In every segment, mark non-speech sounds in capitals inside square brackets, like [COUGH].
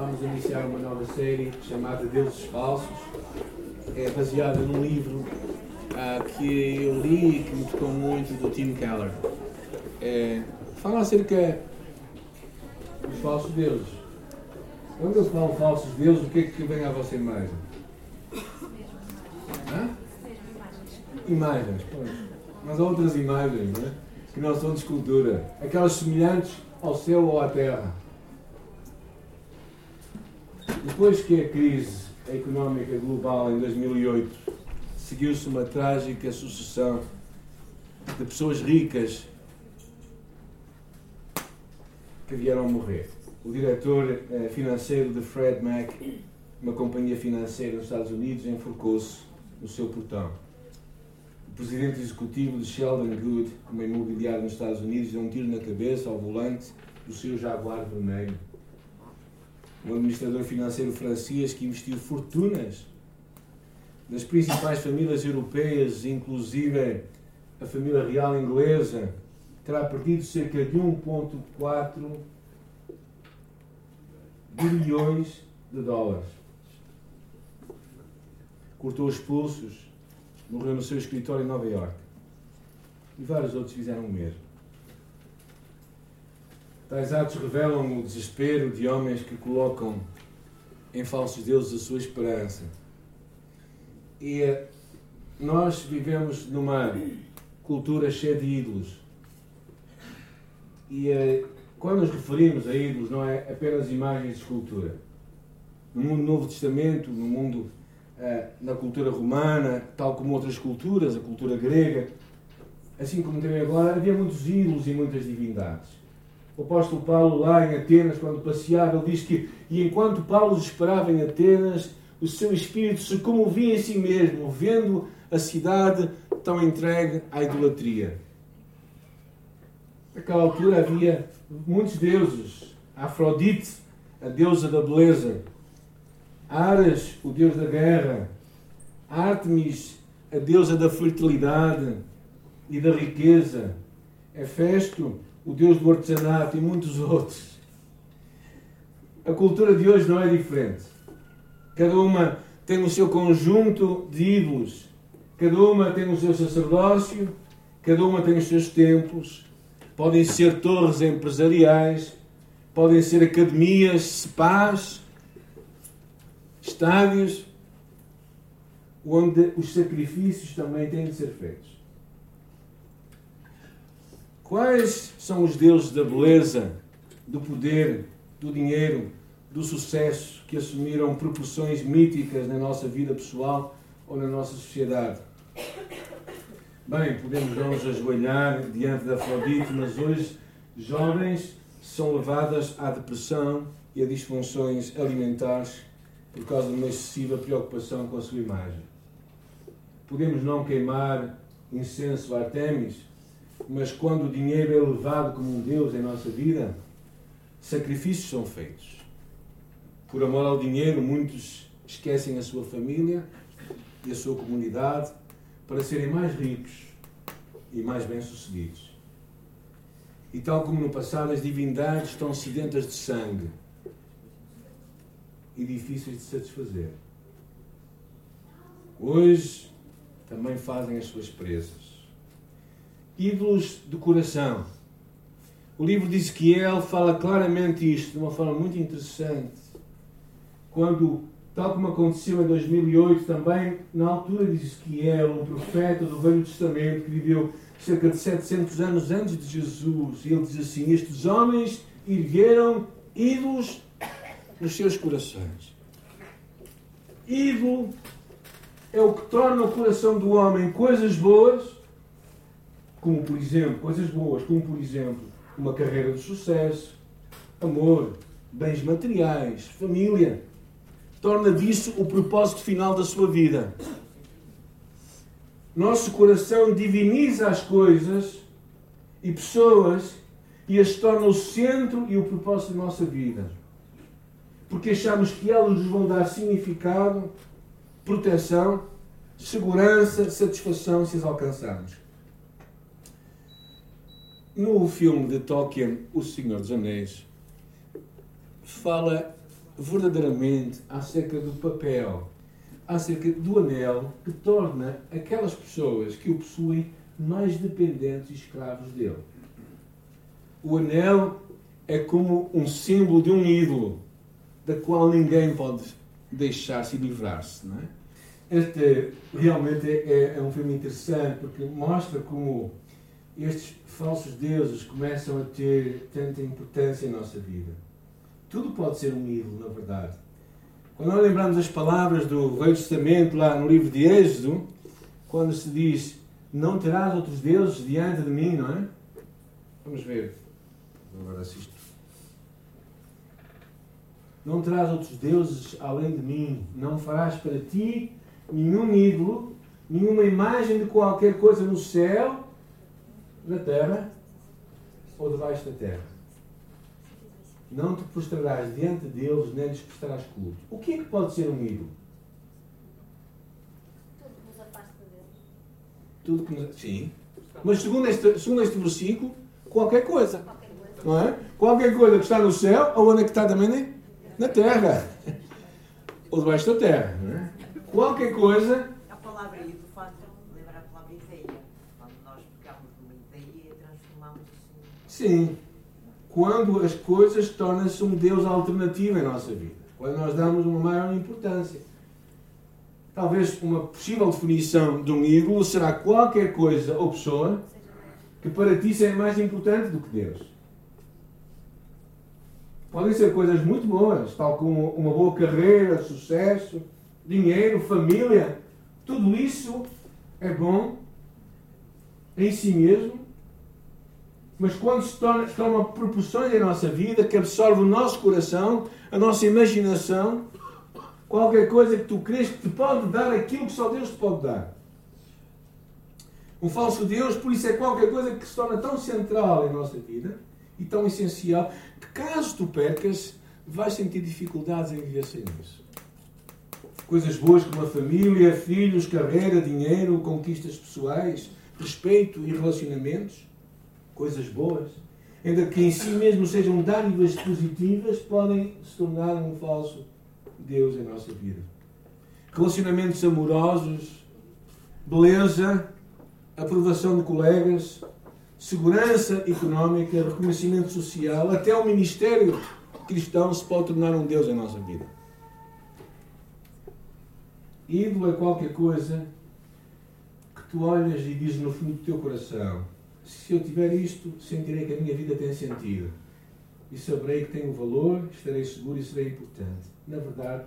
vamos iniciar uma nova série chamada Deuses Falsos. É baseada num livro uh, que eu li e que me tocou muito do Tim Keller. É, fala acerca dos falsos deuses. Quando eu falo falsos deuses, o que é que vem à vossa imagem? Hã? Imagens, pois. Mas há outras imagens, não é? Que não são de escultura. Aquelas semelhantes ao céu ou à terra. Depois que a crise económica global em 2008 seguiu-se uma trágica sucessão de pessoas ricas que vieram a morrer. O diretor eh, financeiro de Fred Mac, uma companhia financeira nos Estados Unidos, enforcou-se no seu portão. O presidente executivo de Sheldon Good, uma imobiliária nos Estados Unidos, deu um tiro na cabeça ao volante do seu Jaguar vermelho um administrador financeiro francês que investiu fortunas nas principais famílias europeias, inclusive a família real inglesa, terá perdido cerca de 1,4 bilhões de dólares. Cortou os pulsos, morreu no seu escritório em Nova York. E vários outros fizeram o mesmo. Tais atos revelam o desespero de homens que colocam em falsos deuses a sua esperança. E eh, nós vivemos numa cultura cheia de ídolos. E eh, quando nos referimos a ídolos, não é apenas imagens de escultura. No mundo do Novo Testamento, no mundo, eh, na cultura romana, tal como outras culturas, a cultura grega, assim como também agora, havia muitos ídolos e muitas divindades. O apóstolo Paulo, lá em Atenas, quando passeava, ele diz que, e enquanto Paulo esperava em Atenas, o seu espírito se comovia em si mesmo, vendo a cidade tão entregue à idolatria. Naquela altura havia muitos deuses. Afrodite, a deusa da beleza. Ares, o deus da guerra. Artemis, a deusa da fertilidade e da riqueza. Hefesto, o Deus do artesanato e muitos [LAUGHS] outros. A cultura de hoje não é diferente. Cada uma tem o seu conjunto de ídolos, cada uma tem o seu sacerdócio, cada uma tem os seus templos. Podem ser torres empresariais, podem ser academias, spas, estádios, onde os sacrifícios também têm de ser feitos. Quais são os deuses da beleza, do poder, do dinheiro, do sucesso que assumiram proporções míticas na nossa vida pessoal ou na nossa sociedade? Bem, podemos não nos ajoelhar diante da Afrodite, mas hoje jovens são levadas à depressão e a disfunções alimentares por causa de uma excessiva preocupação com a sua imagem. Podemos não queimar incenso a Artemis, mas quando o dinheiro é levado como um Deus em nossa vida, sacrifícios são feitos. Por amor ao dinheiro, muitos esquecem a sua família e a sua comunidade para serem mais ricos e mais bem-sucedidos. E tal como no passado, as divindades estão sedentas de sangue e difíceis de satisfazer. Hoje também fazem as suas presas ídolos do coração. O livro de Ezequiel fala claramente isto, de uma forma muito interessante. Quando, tal como aconteceu em 2008 também, na altura de Ezequiel, um profeta do Velho Testamento que viveu cerca de 700 anos antes de Jesus, ele diz assim: Estes homens ergueram ídolos nos seus corações. Ídolo é o que torna o coração do homem coisas boas como por exemplo, coisas boas, como por exemplo, uma carreira de sucesso, amor, bens materiais, família. Torna disso o propósito final da sua vida. Nosso coração diviniza as coisas e pessoas e as torna o centro e o propósito da nossa vida. Porque achamos que elas nos vão dar significado, proteção, segurança, satisfação se as alcançarmos. No filme de Tolkien, O Senhor dos Anéis, fala verdadeiramente acerca do papel, acerca do anel que torna aquelas pessoas que o possuem mais dependentes e escravos dele. O anel é como um símbolo de um ídolo, da qual ninguém pode deixar-se livrar-se. É? Este realmente é, é um filme interessante porque mostra como estes falsos deuses começam a ter tanta importância em nossa vida. Tudo pode ser um ídolo, na verdade. Quando nós lembramos as palavras do Velho Testamento, lá no livro de Êxodo, quando se diz: Não terás outros deuses diante de mim, não é? Vamos ver. Agora assisto. Não terás outros deuses além de mim. Não farás para ti nenhum ídolo, nenhuma imagem de qualquer coisa no céu, na terra ou debaixo da terra não te prostrarás diante deles, nem lhes prestarás culto. O que é que pode ser um ídolo? Tudo que nos afasta deles. Tudo que nos... Sim. Mas segundo este, segundo este versículo, qualquer coisa. Qualquer coisa. Não é? Qualquer coisa que está no céu, ou onde é que está também? Né? Na terra. Ou debaixo da terra. Não é? Qualquer coisa. A palavra ídolo faz lembrar a palavra ideia. Quando nós pegamos uma ideia e transformamos isso Sim. Quando as coisas tornam-se um Deus alternativo em nossa vida. Quando nós damos uma maior importância. Talvez uma possível definição de um ídolo será qualquer coisa ou pessoa que para ti seja mais importante do que Deus. Podem ser coisas muito boas, tal como uma boa carreira, sucesso, dinheiro, família. Tudo isso é bom em si mesmo, mas quando se torna, toma proporções em nossa vida, que absorve o nosso coração, a nossa imaginação, qualquer coisa que tu crês que te pode dar aquilo que só Deus te pode dar. Um falso Deus, por isso é qualquer coisa que se torna tão central em nossa vida e tão essencial que caso tu percas, vais sentir dificuldades em viver sem isso. Coisas boas como a família, filhos, carreira, dinheiro, conquistas pessoais, respeito e relacionamentos, coisas boas, ainda que em si mesmo sejam dádivas positivas, podem se tornar um falso Deus em nossa vida. Relacionamentos amorosos, beleza, aprovação de colegas, segurança económica, reconhecimento social, até o ministério cristão se pode tornar um Deus em nossa vida. Ídolo é qualquer coisa que tu olhas e dizes no fundo do teu coração: se eu tiver isto, sentirei que a minha vida tem sentido. E saberei que tenho valor, estarei seguro e serei importante. Na verdade,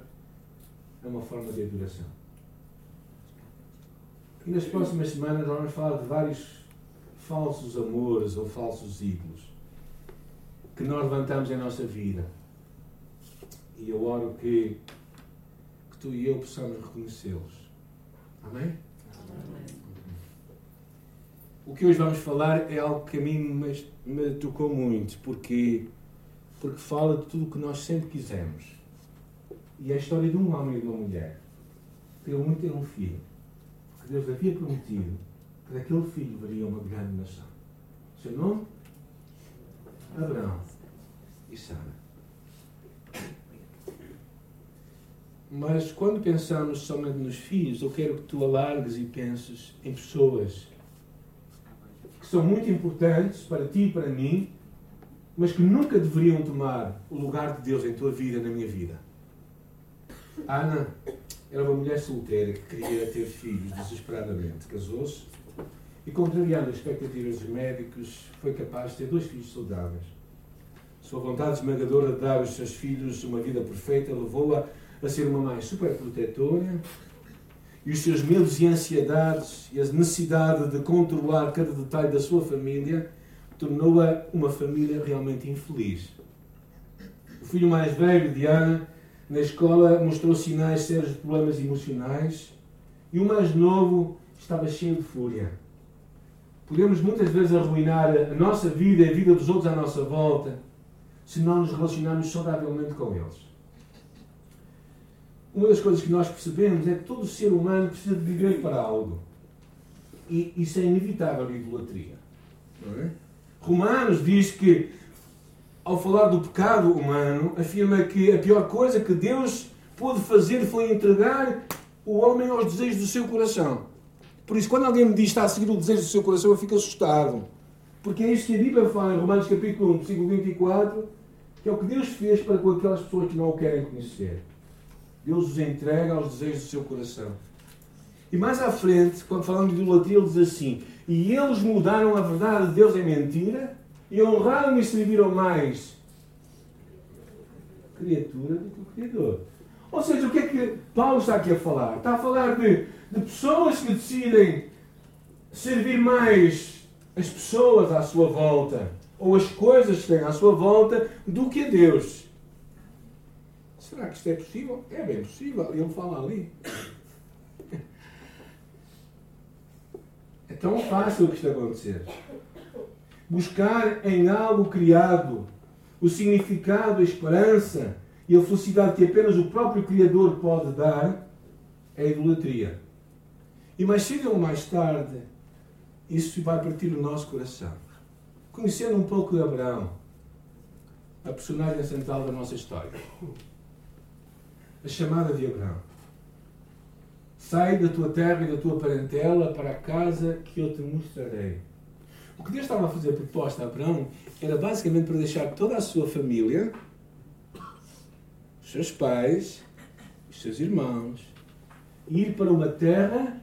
é uma forma de adoração. E nas próximas semanas vamos falar de vários falsos amores ou falsos ídolos que nós levantamos em nossa vida. E eu oro que, que tu e eu possamos reconhecê-los. Amém? O que hoje vamos falar é algo que a mim me, me tocou muito, porque, porque fala de tudo o que nós sempre quisemos. E é a história de um homem e de uma mulher. Queriam muito ter um filho. Que Deus havia prometido que daquele filho viria uma grande nação. Seu nome? Abraão e Sara. Mas quando pensamos somente nos filhos, eu quero que tu alargues e penses em pessoas são muito importantes para ti e para mim, mas que nunca deveriam tomar o lugar de Deus em tua vida na minha vida. Ana era uma mulher solteira que queria ter filhos desesperadamente. Casou-se e, contrariando as expectativas dos médicos, foi capaz de ter dois filhos saudáveis. Sua vontade esmagadora de dar aos seus filhos uma vida perfeita levou-a a ser uma mãe super protetora e os seus medos e ansiedades e a necessidade de controlar cada detalhe da sua família tornou-a uma família realmente infeliz. O filho mais velho de Ana, na escola, mostrou sinais sérios de problemas emocionais e o mais novo estava cheio de fúria. Podemos muitas vezes arruinar a nossa vida e a vida dos outros à nossa volta se não nos relacionarmos saudavelmente com eles uma das coisas que nós percebemos é que todo ser humano precisa de viver para algo. E isso é inevitável a idolatria. É? Romanos diz que ao falar do pecado humano, afirma que a pior coisa que Deus pôde fazer foi entregar o homem aos desejos do seu coração. Por isso, quando alguém me diz que está a seguir o desejo do seu coração, eu fico assustado. Porque é isto que a Bíblia fala em Romanos capítulo 1, versículo 24, que é o que Deus fez para com aquelas pessoas que não o querem conhecer. Deus os entrega aos desejos do seu coração. E mais à frente, quando falamos de idolatria, ele diz assim: E eles mudaram a verdade de Deus em mentira e honraram e serviram mais criatura do que o Criador. Ou seja, o que é que Paulo está aqui a falar? Está a falar de, de pessoas que decidem servir mais as pessoas à sua volta ou as coisas que têm à sua volta do que a Deus. Será que isto é possível? É bem possível. Ele fala ali. É tão fácil que isto acontecer. Buscar em algo criado o significado, a esperança e a felicidade que apenas o próprio Criador pode dar é idolatria. E mais cedo ou mais tarde, isso vai partir do nosso coração. Conhecendo um pouco de Abraão, a personagem central da nossa história. A chamada de Abraão. Sai da tua terra e da tua parentela para a casa que eu te mostrarei. O que Deus estava a fazer proposta a Abraão era basicamente para deixar toda a sua família, os seus pais, os seus irmãos, ir para uma terra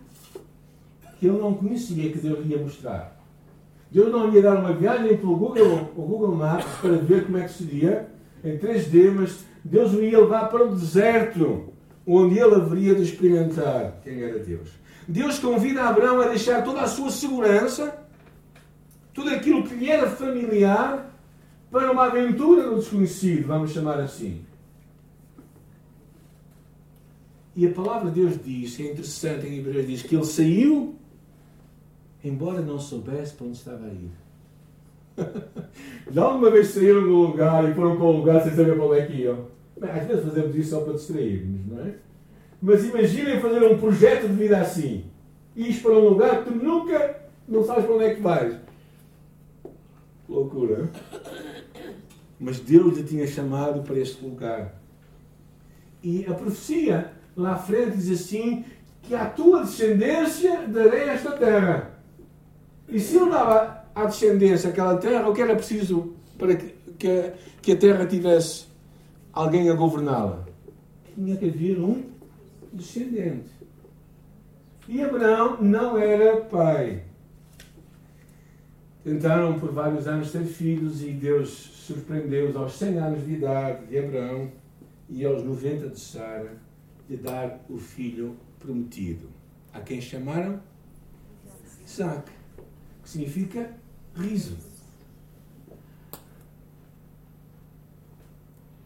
que ele não conhecia, que Deus lhe ia mostrar. Deus não ia dar uma viagem pelo Google, o Google Maps para ver como é que seria em 3D, mas Deus o ia levar para o deserto, onde ele haveria de experimentar quem era Deus. Deus convida Abraão a deixar toda a sua segurança, tudo aquilo que lhe era familiar, para uma aventura no desconhecido, vamos chamar assim. E a palavra de Deus diz, que é interessante em Hebreus, diz que ele saiu embora não soubesse para onde estava a ir. [LAUGHS] Já alguma vez saíram do lugar e foram para um lugar sem saber para onde é que iam? Bem, às vezes fazemos isso só para distrairmos, não é? Mas imaginem fazer um projeto de vida assim. Ir para um lugar que tu nunca não sabes para onde é que vais. Loucura. Mas Deus lhe tinha chamado para este lugar. E a profecia lá à frente diz assim: que à tua descendência darei esta terra. E se ele dava à descendência aquela terra, o que era preciso para que, que, que a terra tivesse alguém a governá-la? Tinha que haver um descendente. E Abraão não era pai. Tentaram por vários anos ter filhos e Deus surpreendeu-os aos 100 anos de idade de Abraão e aos 90 de Sara de dar o filho prometido. A quem chamaram? Isaac, que significa riso.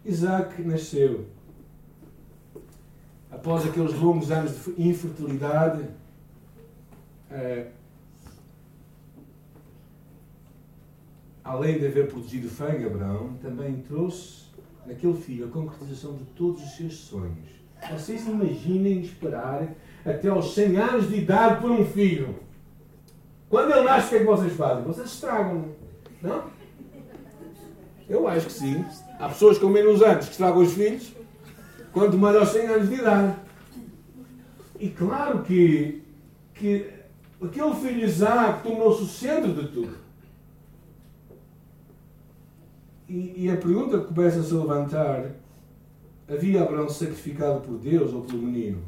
Isaac nasceu após aqueles longos anos de infertilidade. Eh, além de haver produzido fã Abraão, também trouxe naquele filho a concretização de todos os seus sonhos. Vocês imaginem esperar até aos 100 anos de idade por um filho. Quando ele nasce, o que é que vocês fazem? Vocês estragam, não? Eu acho que sim. Há pessoas com menos anos que estragam os filhos, quanto mais aos 100 anos de idade. E claro que, que aquele filho Isaac tornou-se o centro de tudo. E, e a pergunta que começa a se levantar: havia Abraão sacrificado por Deus ou pelo menino?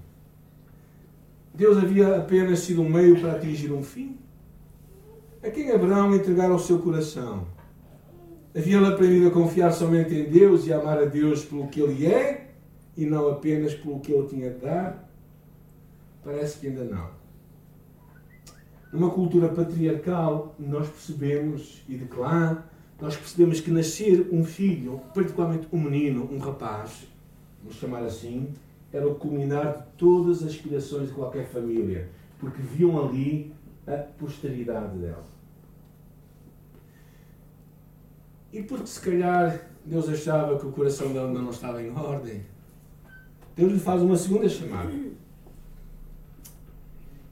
Deus havia apenas sido um meio para atingir um fim? A quem Abraão entregara o seu coração? Havia ele aprendido a confiar somente em Deus e a amar a Deus pelo que ele é e não apenas pelo que ele tinha de dar? Parece que ainda não. Numa cultura patriarcal, nós percebemos, e de clã, nós percebemos que nascer um filho, particularmente um menino, um rapaz, vamos chamar assim, era o culminar de todas as aspirações de qualquer família, porque viam ali a posteridade dela. E porque se calhar Deus achava que o coração dela não estava em ordem, Deus lhe faz uma segunda chamada.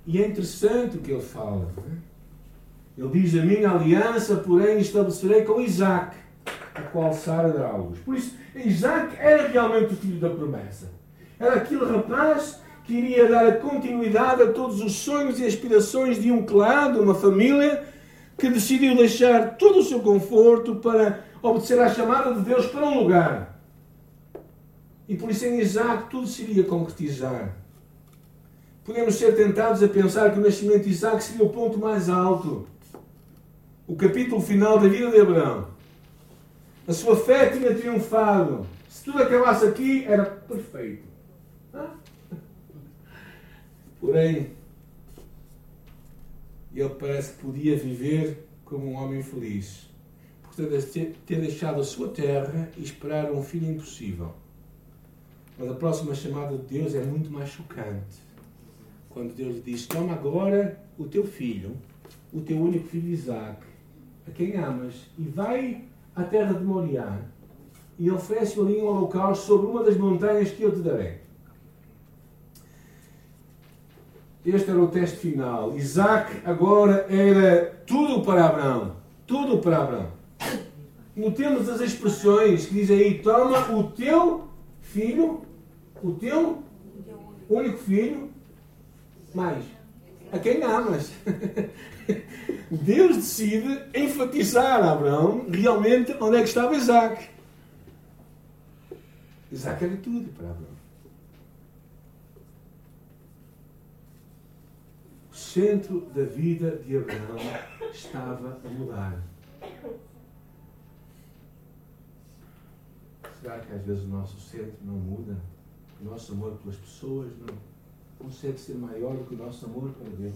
E é interessante o que ele fala. É? Ele diz: A minha aliança, porém, estabelecerei com Isaac. a qual Sara dará luz. Por isso, Isaac era realmente o filho da promessa. Era aquele rapaz que iria dar a continuidade a todos os sonhos e aspirações de um clã, de uma família, que decidiu deixar todo o seu conforto para obedecer à chamada de Deus para um lugar. E por isso em Isaac tudo se iria concretizar. Podemos ser tentados a pensar que o nascimento de Isaac seria o ponto mais alto. O capítulo final da vida de Abraão. A sua fé tinha triunfado. Se tudo acabasse aqui, era perfeito. Porém, ele parece que podia viver como um homem feliz. Portanto, ter deixado a sua terra e esperar um filho impossível. Mas a próxima chamada de Deus é muito mais chocante. Quando Deus lhe diz: Toma agora o teu filho, o teu único filho Isaac, a quem amas, e vai à terra de Moriá e oferece ali um holocausto sobre uma das montanhas que eu te darei. Este era o teste final. Isaac agora era tudo para Abraão. Tudo para Abraão. Notemos as expressões que diz aí: toma o teu filho, o teu único filho, mais a quem amas. [LAUGHS] Deus decide enfatizar a Abraão realmente onde é que estava Isaac. Isaac era tudo para Abraão. O centro da vida de Abraão estava a mudar. Será que às vezes o nosso centro não muda? O nosso amor pelas pessoas não consegue ser maior do que o nosso amor para Deus?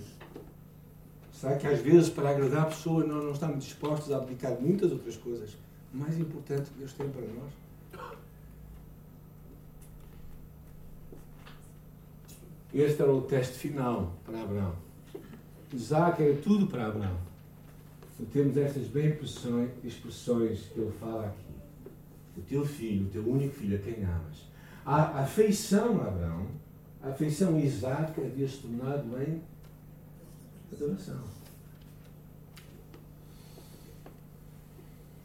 Será que às vezes, para agradar a pessoa, nós não estamos dispostos a abdicar muitas outras coisas mais importantes que Deus tem para nós? Este era o teste final para Abraão. Isaac era tudo para Abraão. E temos estas bem expressões, expressões que ele fala aqui. O teu filho, o teu único filho, a quem amas. A afeição a Abraão a afeição Isaac havia se tornado em adoração.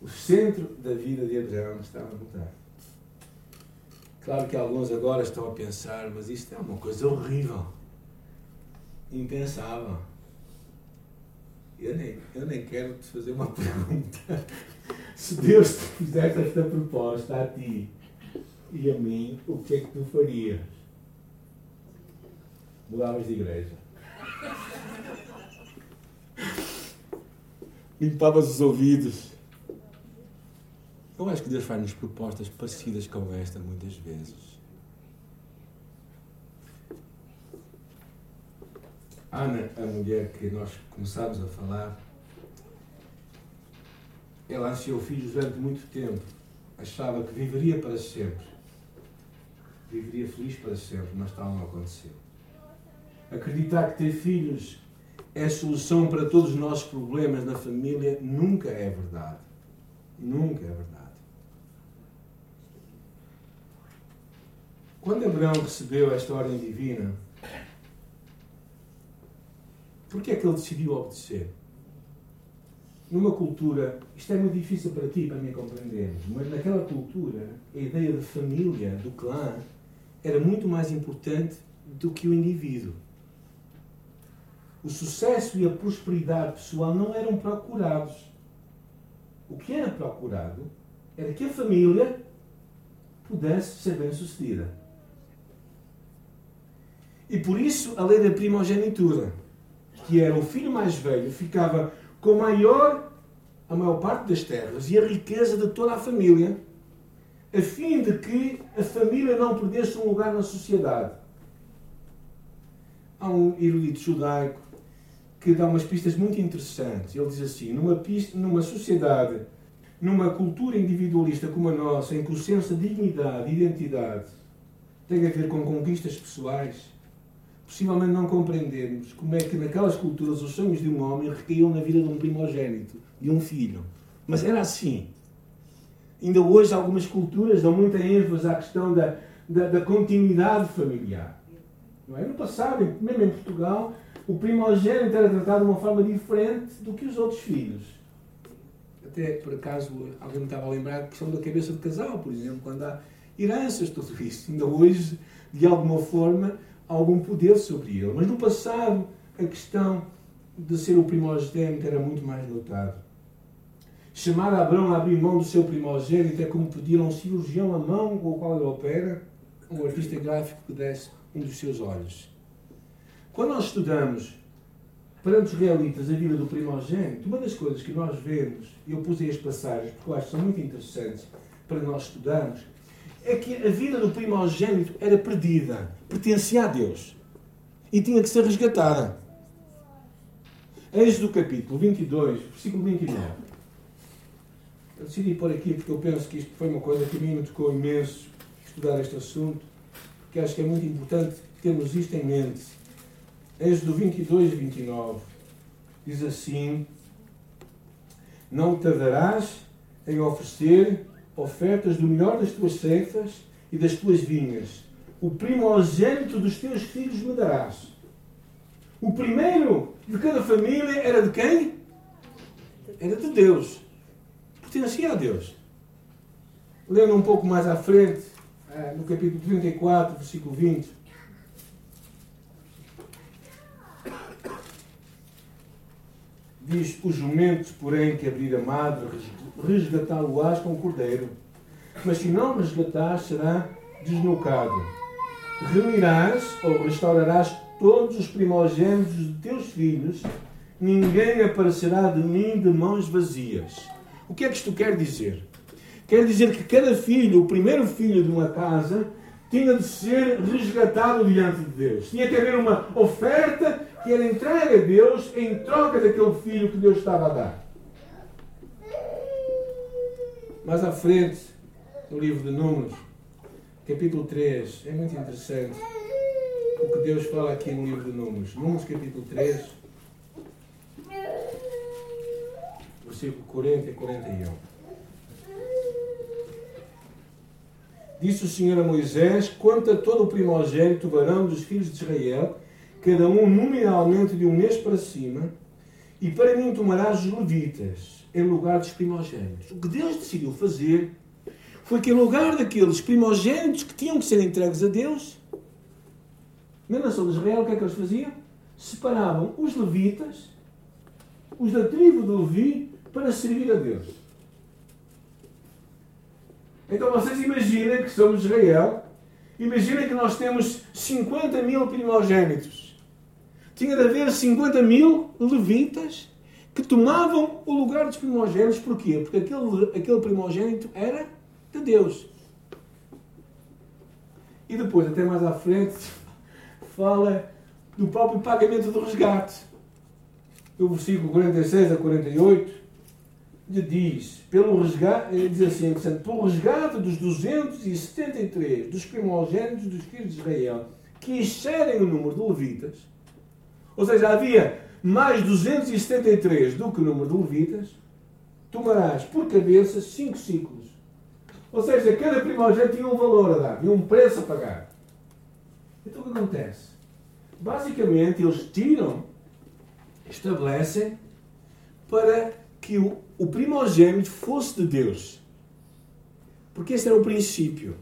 O centro da vida de Abraão estava a mudar. Claro que alguns agora estão a pensar, mas isto é uma coisa horrível, impensável. Eu nem, eu nem quero te fazer uma [LAUGHS] pergunta. Se Deus te fizesse esta proposta a ti e a mim, o que é que tu farias? mudavas de igreja. Limpavas os ouvidos. Eu acho que Deus faz-nos propostas parecidas com esta muitas vezes. Ana, a mulher que nós começámos a falar, ela ansiou filhos durante muito tempo. Achava que viveria para sempre. Viveria feliz para sempre, mas tal não aconteceu. Acreditar que ter filhos é a solução para todos os nossos problemas na família nunca é verdade. Nunca é verdade. Quando Abraão recebeu esta ordem divina, por que é que ele decidiu obedecer? Numa cultura, isto é muito difícil para ti e para mim compreendermos, mas naquela cultura, a ideia de família, do clã, era muito mais importante do que o indivíduo o sucesso e a prosperidade pessoal não eram procurados. O que era procurado era que a família pudesse ser bem-sucedida. E por isso a lei da primogenitura, que era o filho mais velho, ficava com maior a maior parte das terras e a riqueza de toda a família, a fim de que a família não perdesse um lugar na sociedade. Há um erudito judaico que dá umas pistas muito interessantes. Ele diz assim: numa, pista, numa sociedade, numa cultura individualista como a nossa, em que o senso de dignidade e identidade tem a ver com conquistas pessoais, possivelmente não compreendemos como é que naquelas culturas os sonhos de um homem recaíam na vida de um primogênito, de um filho. Mas era assim. Ainda hoje algumas culturas dão muita ênfase à questão da, da, da continuidade familiar. Não é? No passado, mesmo em Portugal, o primogênito era tratado de uma forma diferente do que os outros filhos. até por acaso alguém me estava a lembrar a questão da cabeça de casal, por exemplo, quando há heranças, tudo isso. Ainda hoje, de alguma forma, algum poder sobre ele. Mas no passado, a questão de ser o primogênito era muito mais notado. Chamar Abraão a abrir mão do seu primogênito é como pedir a um cirurgião a mão com o qual ele opera, um artista gráfico que desse um dos seus olhos. Quando nós estudamos perante os realitas a vida do primogênito, uma das coisas que nós vemos, e eu pus as passagens porque eu acho que são muito interessantes para nós estudarmos, é que a vida do primogênito era perdida, pertencia a Deus e tinha que ser resgatada. Eis do capítulo 22, versículo 29. Eu decidi pôr aqui porque eu penso que isto foi uma coisa que a mim me tocou imenso estudar este assunto, porque acho que é muito importante termos isto em mente. Êxodo 22 e 29 diz assim: Não tardarás em oferecer ofertas do melhor das tuas ceifas e das tuas vinhas. O primogênito dos teus filhos me darás. O primeiro de cada família era de quem? Era de Deus. Pertencia a Deus. Lendo um pouco mais à frente, eh, no capítulo 34, versículo 20. Diz: Os jumentos, porém, que abrir a madre, resgatá-lo-ás com o cordeiro. Mas se não resgatares, será desnucado. Reunirás ou restaurarás todos os primogênitos de teus filhos, ninguém aparecerá de mim de mãos vazias. O que é que isto quer dizer? Quer dizer que cada filho, o primeiro filho de uma casa, tinha de ser resgatado diante de Deus. Tinha que haver uma oferta que era entregue a Deus em troca daquele filho que Deus estava a dar. Mais à frente, no livro de Números, capítulo 3, é muito interessante o que Deus fala aqui no livro de Números. Números, capítulo 3, versículo 40 e 41. Disse o Senhor a Moisés: Quanto a todo o primogênito varão dos filhos de Israel, cada um nominalmente de um mês para cima, e para mim tomarás os levitas em lugar dos primogênitos. O que Deus decidiu fazer foi que, em lugar daqueles primogênitos que tinham que ser entregues a Deus, na nação de Israel, o que é que eles faziam? Separavam os levitas, os da tribo de Levi, para servir a Deus. Então vocês imaginem que somos Israel, imaginem que nós temos 50 mil primogênitos. Tinha de haver 50 mil levitas que tomavam o lugar dos primogênitos. Porquê? Porque aquele, aquele primogênito era de Deus. E depois, até mais à frente, [LAUGHS] fala do próprio pagamento do resgate. No versículo 46 a 48, lhe diz, pelo resgate, diz assim, pelo resgate dos 273 dos primogênitos dos filhos de Israel, que excedem o número de levitas, ou seja, havia mais 273 do que o número de levitas, tomarás por cabeça cinco ciclos. Ou seja, cada primogênito tinha um valor a dar, tinha um preço a pagar. Então o que acontece? Basicamente, eles tiram, estabelecem para que o, o primogênito fosse de Deus. Porque esse era o princípio.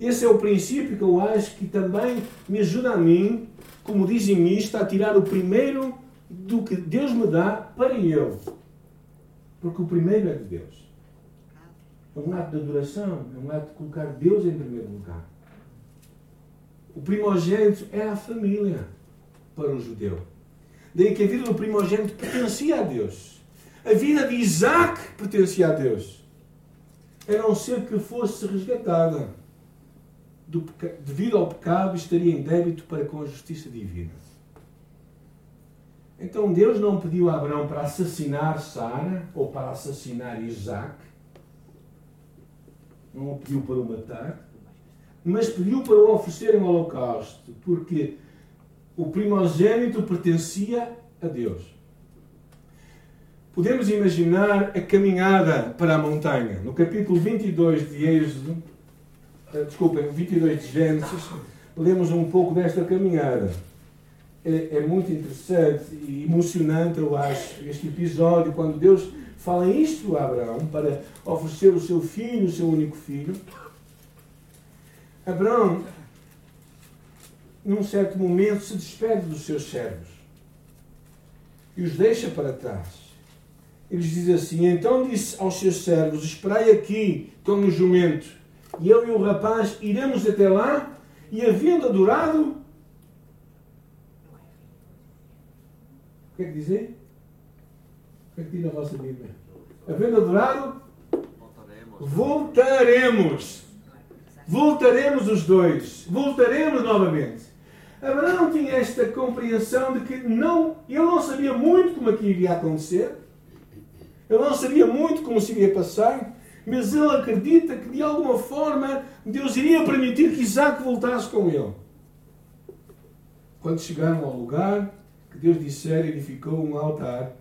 Esse é o princípio que eu acho que também me ajuda a mim, como dizimista, a tirar o primeiro do que Deus me dá para eu. Porque o primeiro é de Deus. É um ato de adoração, é um ato de colocar Deus em primeiro lugar. O primogênito é a família para o judeu. Daí que a vida do primogênito pertencia a Deus. A vida de Isaac pertencia a Deus. A não ser que fosse resgatada. Do, devido ao pecado, estaria em débito para com a justiça divina. Então Deus não pediu a Abraão para assassinar Sara ou para assassinar Isaac. Não o pediu para o matar. Mas pediu para o oferecer em holocausto. Porque o primogênito pertencia a Deus. Podemos imaginar a caminhada para a montanha. No capítulo 22 de Êxodo, desculpem, 22 de Gênesis, lemos um pouco desta caminhada. É, é, muito interessante e emocionante, eu acho, este episódio, quando Deus fala isto a Abraão para oferecer o seu filho, o seu único filho. Abraão, num certo momento, se despede dos seus servos e os deixa para trás. Eles dizem assim: Então disse aos seus servos: Esperai aqui com o jumento, e eu e o rapaz iremos até lá, e havendo adorado. O que é que dizem? O que é que diz na vossa Bíblia? Havendo adorado, voltaremos. Voltaremos os dois. Voltaremos novamente. Abraão tinha esta compreensão de que não, ele não sabia muito como aquilo iria acontecer. Ele não sabia muito como se iria passar. Mas ele acredita que de alguma forma Deus iria permitir que Isaac voltasse com ele. Quando chegaram ao lugar que Deus dissera, edificou um altar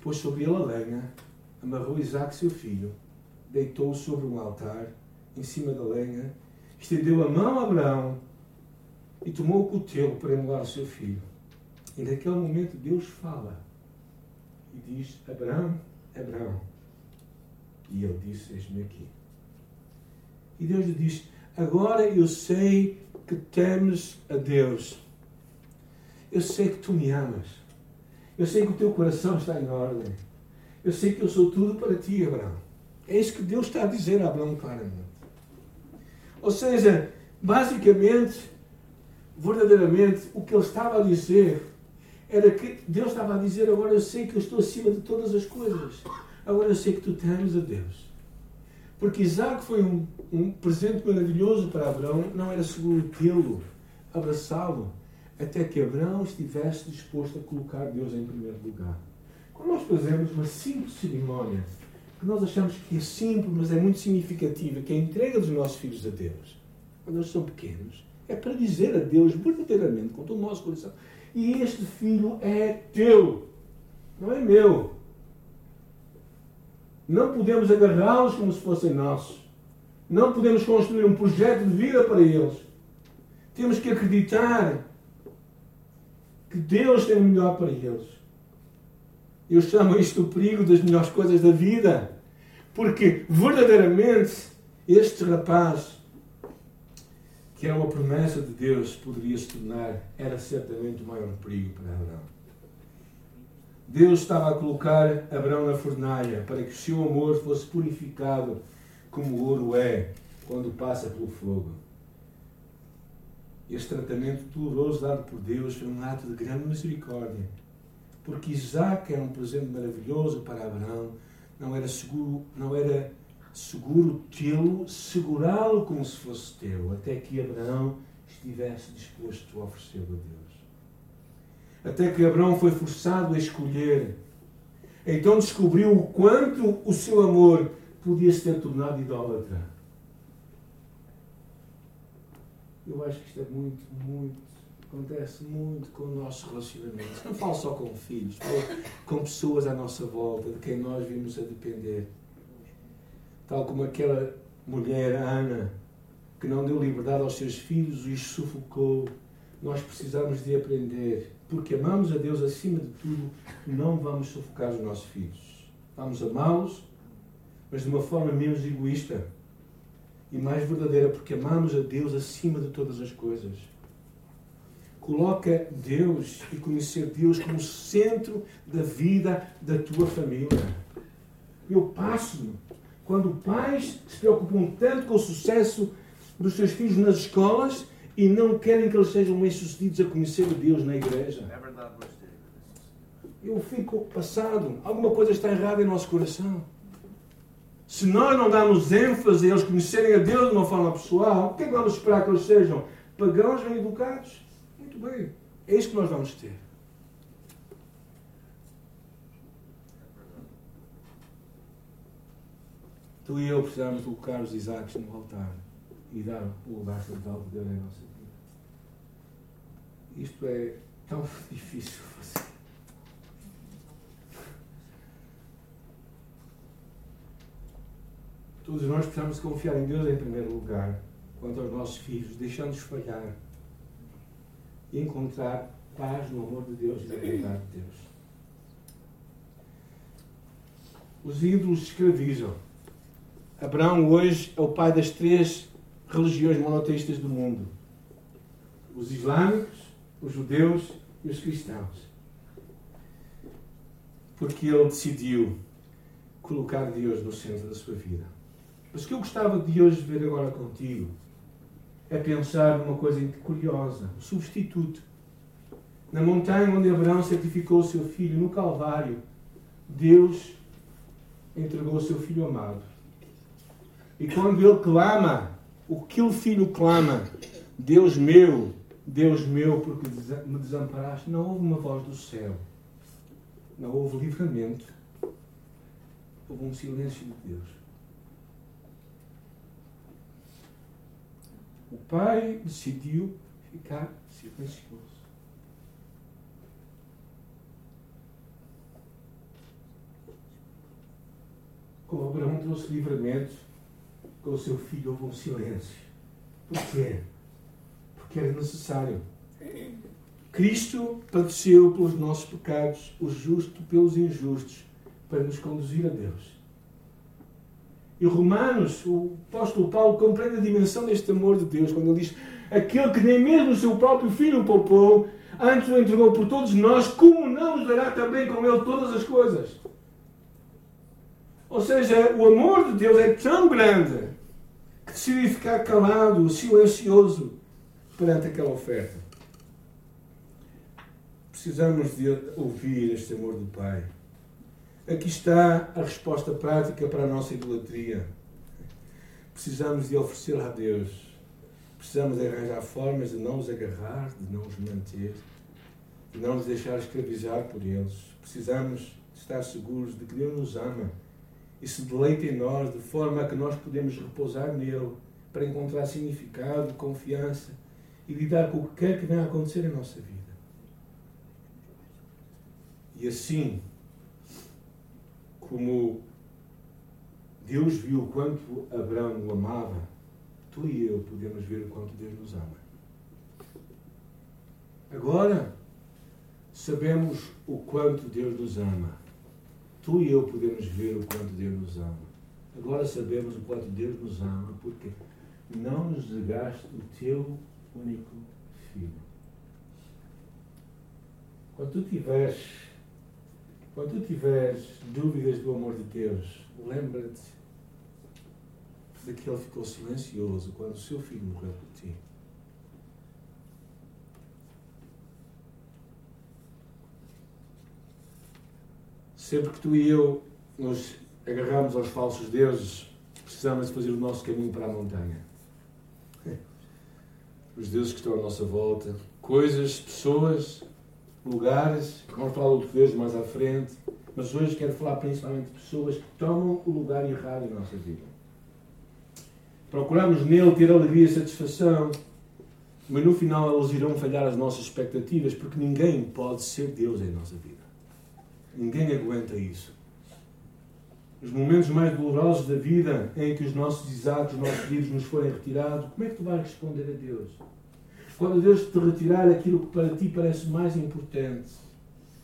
pôs sobre ele a lenha, amarrou Isaac, seu filho, deitou-o sobre um altar, em cima da lenha, estendeu a mão a Abraão e tomou o cutelo para emular o seu filho. E naquele momento Deus fala e diz: Abraão, Abraão. E ele disse: Eis-me aqui. E Deus lhe diz: Agora eu sei que temes a Deus. Eu sei que tu me amas. Eu sei que o teu coração está em ordem. Eu sei que eu sou tudo para ti, Abraão. É isso que Deus está a dizer a Abraão claramente. Ou seja, basicamente, verdadeiramente, o que ele estava a dizer era que Deus estava a dizer: agora eu sei que eu estou acima de todas as coisas. Agora eu sei que tu temes a Deus. Porque Isaac foi um, um presente maravilhoso para Abraão, não era seguro tê-lo, abraçá-lo, até que Abraão estivesse disposto a colocar Deus em primeiro lugar. Quando nós fazemos uma simples cerimónia, que nós achamos que é simples, mas é muito significativa, que é a entrega dos nossos filhos a Deus, quando eles são pequenos, é para dizer a Deus verdadeiramente, com todo o nosso coração, e este filho é teu, não é meu. Não podemos agarrá-los como se fossem nossos. Não podemos construir um projeto de vida para eles. Temos que acreditar que Deus tem o melhor para eles. Eu chamo isto o perigo das melhores coisas da vida. Porque verdadeiramente este rapaz, que era uma promessa de Deus, poderia se tornar, era certamente o maior perigo para Abraão. Deus estava a colocar Abraão na fornalha para que o seu amor fosse purificado como o ouro é quando passa pelo fogo. Este tratamento doloroso dado por Deus foi um ato de grande misericórdia. Porque Isaac era um presente maravilhoso para Abraão, não era seguro, não era seguro tê-lo, segurá-lo como se fosse teu, até que Abraão estivesse disposto a oferecê-lo a Deus. Até que Abraão foi forçado a escolher. Então descobriu o quanto o seu amor podia se ter tornado idólatra Eu acho que isto é muito, muito, acontece muito com os nossos relacionamentos. Não falo só com filhos, com pessoas à nossa volta, de quem nós vimos a depender. Tal como aquela mulher, Ana, que não deu liberdade aos seus filhos e os sufocou. Nós precisamos de aprender, porque amamos a Deus acima de tudo, não vamos sufocar os nossos filhos. Vamos amá-los, mas de uma forma menos egoísta e mais verdadeira, porque amamos a Deus acima de todas as coisas. Coloca Deus e conhecer Deus como centro da vida da tua família. Eu passo quando pais se preocupam tanto com o sucesso dos seus filhos nas escolas e não querem que eles sejam bem-sucedidos a conhecer o Deus na igreja. Eu fico passado. Alguma coisa está errada em nosso coração. Se nós não damos ênfase a eles conhecerem a Deus de uma forma pessoal, o que é que vamos esperar que eles sejam? Pagãos bem educados? Muito bem. É isso que nós vamos ter. Tu e eu precisamos colocar os Isaques no altar e dar o lugar central de Deus em nossa vida. Isto é tão [LAUGHS] difícil fazer. Todos nós precisamos confiar em Deus em primeiro lugar, quanto aos nossos filhos, deixando-os falhar e encontrar paz no amor de Deus e na vontade de Deus. Os ídolos escravizam. Abraão hoje é o pai das três religiões monoteístas do mundo: os islâmicos, os judeus e os cristãos. Porque ele decidiu colocar Deus no centro da sua vida. Mas o que eu gostava de hoje ver agora contigo é pensar numa coisa curiosa: o substituto. Na montanha onde Abraão sacrificou o seu filho, no Calvário, Deus entregou o seu filho amado. E quando ele clama, o que o filho clama, Deus meu, Deus meu, porque me desamparaste, não houve uma voz do céu. Não houve livramento. Houve um silêncio de Deus. O pai decidiu ficar silencioso. Como Abraão trouxe livramento, com o seu filho houve um silêncio. Por quê? Porque era necessário. Cristo padeceu pelos nossos pecados, o justo pelos injustos, para nos conduzir a Deus. E Romanos, o apóstolo Paulo compreende a dimensão deste amor de Deus quando ele diz: Aquele que nem mesmo o seu próprio filho poupou, antes o entregou por todos nós, como não nos dará também com ele todas as coisas? Ou seja, o amor de Deus é tão grande que decidiu ficar calado, silencioso perante aquela oferta. Precisamos de ouvir este amor do Pai. Aqui está a resposta prática para a nossa idolatria. Precisamos de oferecer a Deus. Precisamos de arranjar formas de não os agarrar, de não os manter, de não nos deixar escravizar por eles. Precisamos de estar seguros de que Deus nos ama e se deleita em nós de forma a que nós podemos repousar nele para encontrar significado, confiança e lidar com o que quer que venha a acontecer em nossa vida. E assim, como Deus viu quanto Abraão o amava, tu e eu podemos ver o quanto Deus nos ama. Agora, sabemos o quanto Deus nos ama. Tu e eu podemos ver o quanto Deus nos ama. Agora sabemos o quanto Deus nos ama, porque não nos negaste o teu único filho. Quando tu tiveres quando tu tiveres dúvidas do amor de Deus, lembra-te de que ele ficou silencioso quando o seu filho morreu por ti. Sempre que tu e eu nos agarramos aos falsos deuses, precisamos de fazer o nosso caminho para a montanha. Os deuses que estão à nossa volta, coisas, pessoas, lugares, vamos falar outro Deus mais à frente, mas hoje quero falar principalmente de pessoas que tomam o lugar errado em nossa vida. Procuramos nele ter alegria e satisfação, mas no final eles irão falhar as nossas expectativas, porque ninguém pode ser Deus em nossa vida. Ninguém aguenta isso. Os momentos mais dolorosos da vida em que os nossos exatos, os nossos filhos nos forem retirados, como é que tu vais responder a Deus? Quando Deus te retirar aquilo que para ti parece mais importante.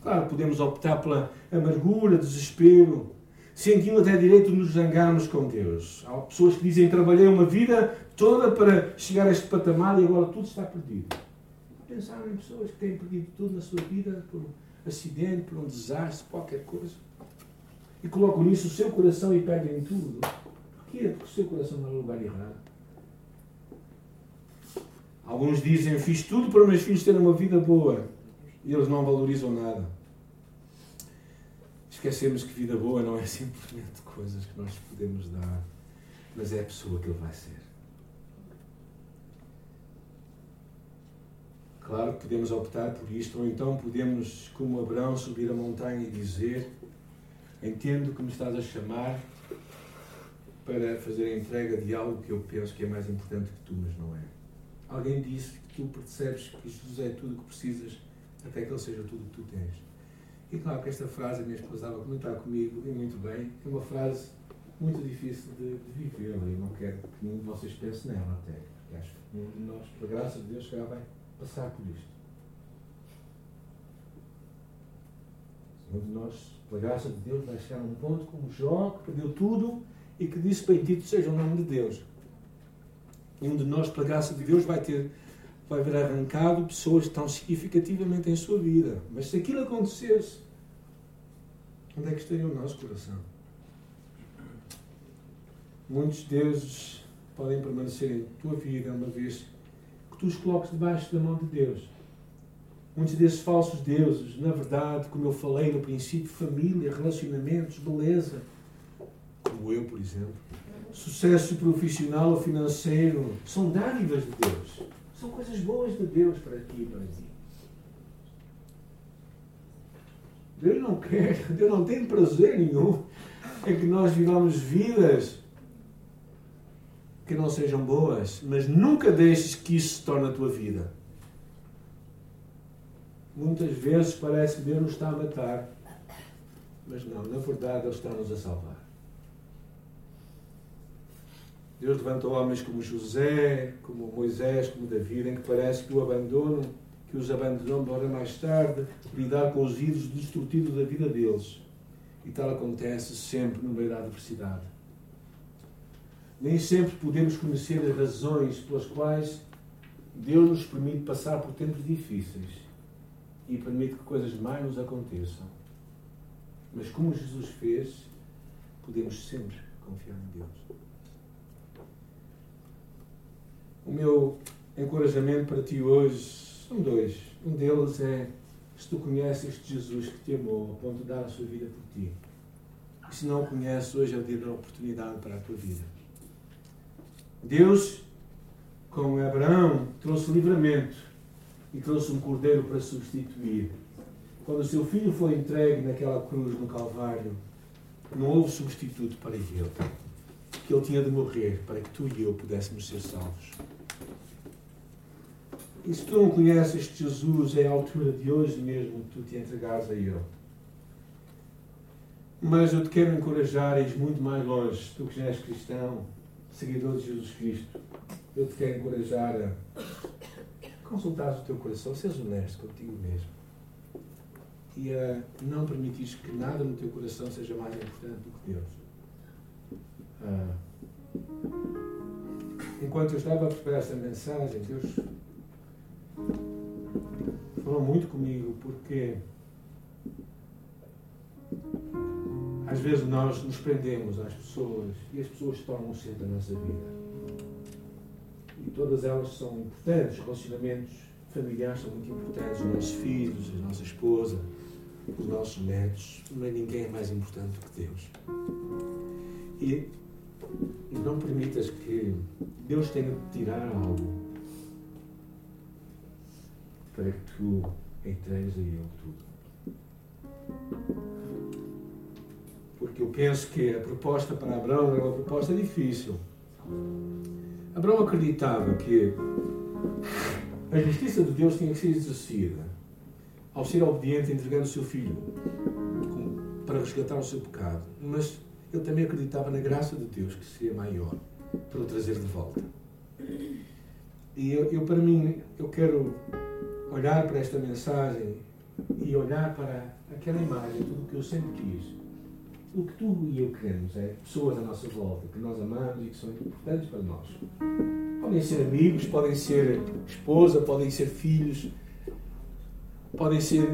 Claro, podemos optar pela amargura, desespero, sentindo até direito de nos zangarmos com Deus. Há pessoas que dizem: Trabalhei uma vida toda para chegar a este patamar e agora tudo está perdido. Pensaram em pessoas que têm perdido tudo na sua vida por acidente, por um desastre, qualquer coisa. E colocam nisso o seu coração e perdem tudo. Porquê? Porque o seu coração está no lugar errado. Alguns dizem, fiz tudo para meus filhos terem uma vida boa. E eles não valorizam nada. Esquecemos que vida boa não é [LAUGHS] simplesmente coisas que nós podemos dar, mas é a pessoa que ele vai ser. Claro que podemos optar por isto, ou então podemos, como Abraão, subir a montanha e dizer: Entendo que me estás a chamar para fazer a entrega de algo que eu penso que é mais importante que tu, mas não é. Alguém disse que tu percebes que Jesus é tudo o que precisas até que Ele seja tudo o que tu tens. E claro que esta frase, a minha esposa estava a comentar comigo, e muito bem, é uma frase muito difícil de, de viver, e não quero que nenhum de vocês pense nela até, acho que nós, pela graça de Deus, já vai passar por isto. onde nós, pela graça de Deus, vai chegar a um ponto como Jó, que perdeu tudo e que disse: Bendito seja o nome de Deus. E um de nós, pela graça de Deus, vai ter vai ver arrancado pessoas tão significativamente em sua vida. Mas se aquilo acontecesse, onde é que estaria o nosso coração? Muitos deuses podem permanecer em tua vida uma vez que tu os coloques debaixo da mão de Deus. Muitos desses falsos deuses, na verdade, como eu falei no princípio, família, relacionamentos, beleza, como eu, por exemplo, sucesso profissional ou financeiro, são dádivas de Deus. São coisas boas de Deus para ti e para ti. Deus não quer, [LAUGHS] Deus não tem prazer nenhum em que nós vivamos vidas que não sejam boas, mas nunca deixes que isso se torne a tua vida. Muitas vezes parece que Deus nos está a matar, mas não, na verdade Ele está-nos a salvar. Deus levantou homens como José, como Moisés, como Davi, em que parece que o abandono, que os abandonou para mais tarde lidar com os ídolos destrutivos da vida deles. E tal acontece sempre no meio da adversidade. Nem sempre podemos conhecer as razões pelas quais Deus nos permite passar por tempos difíceis e permite que coisas mais nos aconteçam. Mas como Jesus fez, podemos sempre confiar em Deus. O meu encorajamento para ti hoje são dois. Um deles é se tu conheces este Jesus que te amou a ponto de dar a sua vida por ti. E se não o conheces, hoje é o dia da oportunidade para a tua vida. Deus, com Abraão, trouxe livramento e trouxe um cordeiro para substituir. Quando o seu filho foi entregue naquela cruz no Calvário, não houve substituto para ele. Que ele tinha de morrer para que tu e eu pudéssemos ser salvos. E se tu não conheces Jesus, é a altura de hoje mesmo que tu te entregares a Ele. Mas eu te quero encorajar a ir muito mais longe. Tu que já és cristão, seguidor de Jesus Cristo, eu te quero encorajar a consultar o teu coração, seres honesto contigo mesmo. E a não permitir que nada no teu coração seja mais importante do que Deus. Ah, enquanto eu estava a preparar esta mensagem, Deus falou muito comigo porque às vezes nós nos prendemos às pessoas e as pessoas tornam o centro da nossa vida. E todas elas são importantes, relacionamentos familiares são muito importantes, os nossos filhos, a nossa esposa, os nossos netos, mas ninguém é mais importante do que Deus. E, não permitas que Deus tenha de tirar algo para que tu entregues a Ele tudo. Porque eu penso que a proposta para Abraão era uma proposta difícil. Abraão acreditava que a justiça de Deus tinha que ser exercida ao ser obediente entregando o seu filho para resgatar o seu pecado. Mas ele também acreditava na graça de Deus que seria maior para o trazer de volta. E eu, eu para mim, eu quero olhar para esta mensagem e olhar para aquela imagem, tudo o que eu sempre quis. O que tu e eu queremos é pessoas à nossa volta, que nós amamos e que são importantes para nós. Podem ser amigos, podem ser esposa, podem ser filhos, podem ser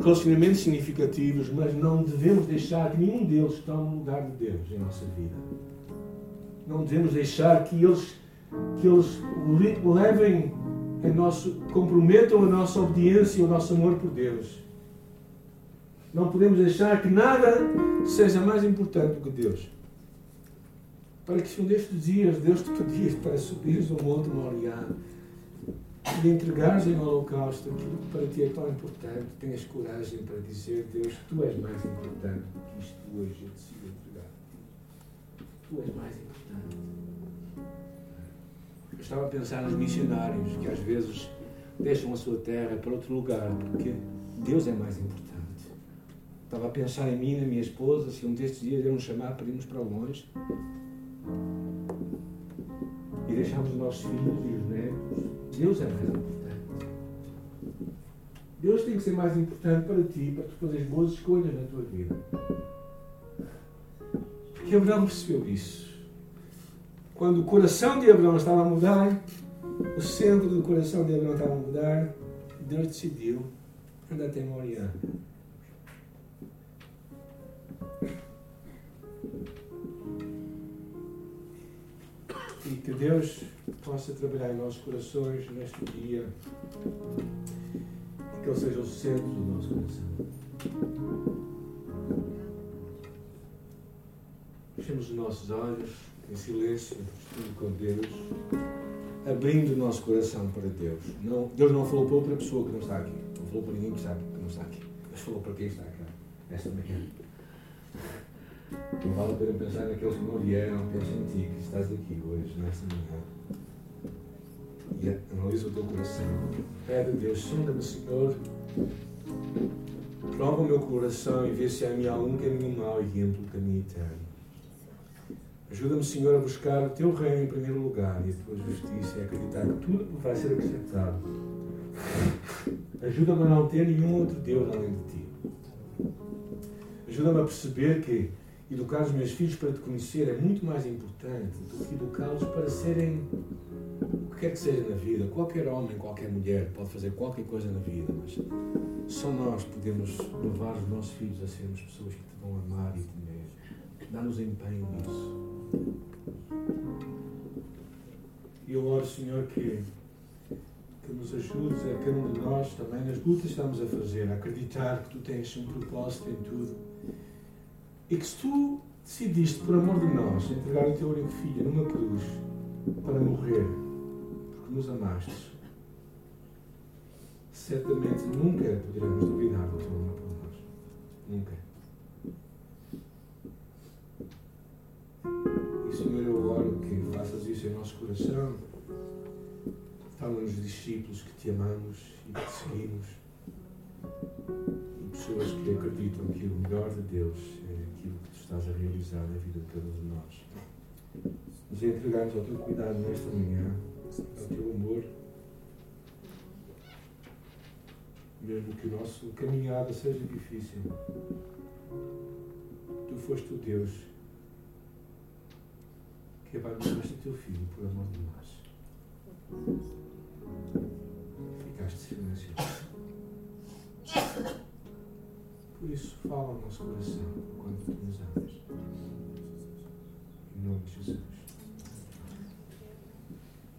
relacionamentos significativos, mas não devemos deixar que nenhum deles tome o lugar de Deus em nossa vida. Não devemos deixar que eles, que eles levem a nosso, comprometam a nossa obediência e o nosso amor por Deus. Não podemos deixar que nada seja mais importante do que Deus. Para que se um destes dias Deus te pedisse para subires ao Monte Moriá e entregares em holocausto aquilo que para ti é tão importante, tenhas coragem para dizer, Deus, tu és mais importante do que isto hoje eu decido entregar. Tu és mais importante. Eu estava a pensar nos missionários que às vezes deixam a sua terra para outro lugar porque Deus é mais importante. Estava a pensar em mim, na minha esposa, se um destes dias iam nos chamar para irmos para longe e deixarmos os nossos filhos e os netos. Deus é mais importante. Deus tem que ser mais importante para ti, para tu fazeres boas escolhas na tua vida. Porque Abraão percebeu isso. Quando o coração de Abraão estava a mudar, o centro do coração de Abraão estava a mudar, Deus decidiu andar até Moriá. E que Deus possa trabalhar em nossos corações neste dia. E que Ele seja o centro do nosso coração. Fechemos os nossos olhos em silêncio, estudo com Deus, abrindo o nosso coração para Deus. Não, Deus não falou para outra pessoa que não está aqui. Não falou para ninguém que, está, que não está aqui. Deus falou para quem está aqui esta manhã. Não vale a pena pensar naqueles que não vieram, pensa em ti, que estás aqui hoje, nesta manhã. E analisa o teu coração. Pede a Deus, sonda-me, Senhor. Prova o meu coração e vê se há em mim algum caminho mau e guia-me pelo caminho eterno. Ajuda-me, Senhor, a buscar o teu reino em primeiro lugar e a tua justiça e a acreditar que tudo vai ser acrescentado. Ajuda-me a não ter nenhum outro Deus além de ti. Ajuda-me a perceber que educar os meus filhos para te conhecer é muito mais importante do que educá-los para serem o que quer que seja na vida. Qualquer homem, qualquer mulher pode fazer qualquer coisa na vida, mas só nós podemos levar os nossos filhos a sermos pessoas que te vão amar e temer. Dá-nos empenho nisso. E eu oro, Senhor, que, que nos ajudes a cada um de nós também nas lutas que estamos a fazer, a acreditar que tu tens um propósito em tudo. E que se tu decidiste, por amor de nós, entregar o teu único filho numa cruz para morrer, porque nos amaste, certamente nunca poderemos duvidar do teu amor por nós. Nunca. E Senhor, eu oro que faças isso em nosso coração. Torna-nos discípulos que te amamos e que te seguimos. Pessoas que acreditam que o melhor de Deus é aquilo que tu estás a realizar na vida de cada um de nós. Nos entregamos ao teu cuidado nesta manhã, ao teu amor. Mesmo que o nosso caminhada seja difícil, tu foste o Deus que abandonaste o teu filho por amor de nós. Ficaste silencioso. Por isso, fala ao nosso coração quando amas. Em nome de Jesus.